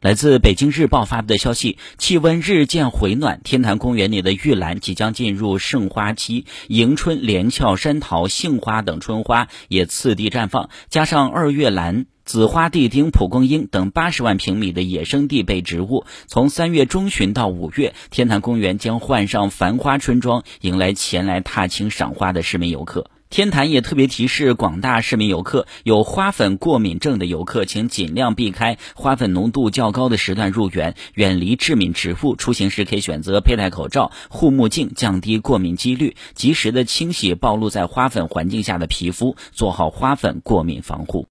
来自北京日报发布的消息，气温日渐回暖，天坛公园里的玉兰即将进入盛花期，迎春、连翘、山桃、杏花等春花也次第绽放，加上二月兰、紫花地丁、蒲公英等八十万平米的野生地被植物，从三月中旬到五月，天坛公园将换上繁花春装，迎来前来踏青赏花的市民游客。天坛也特别提示广大市民游客，有花粉过敏症的游客，请尽量避开花粉浓度较高的时段入园，远离致敏植物。出行时可以选择佩戴口罩、护目镜，降低过敏几率。及时的清洗暴露在花粉环境下的皮肤，做好花粉过敏防护。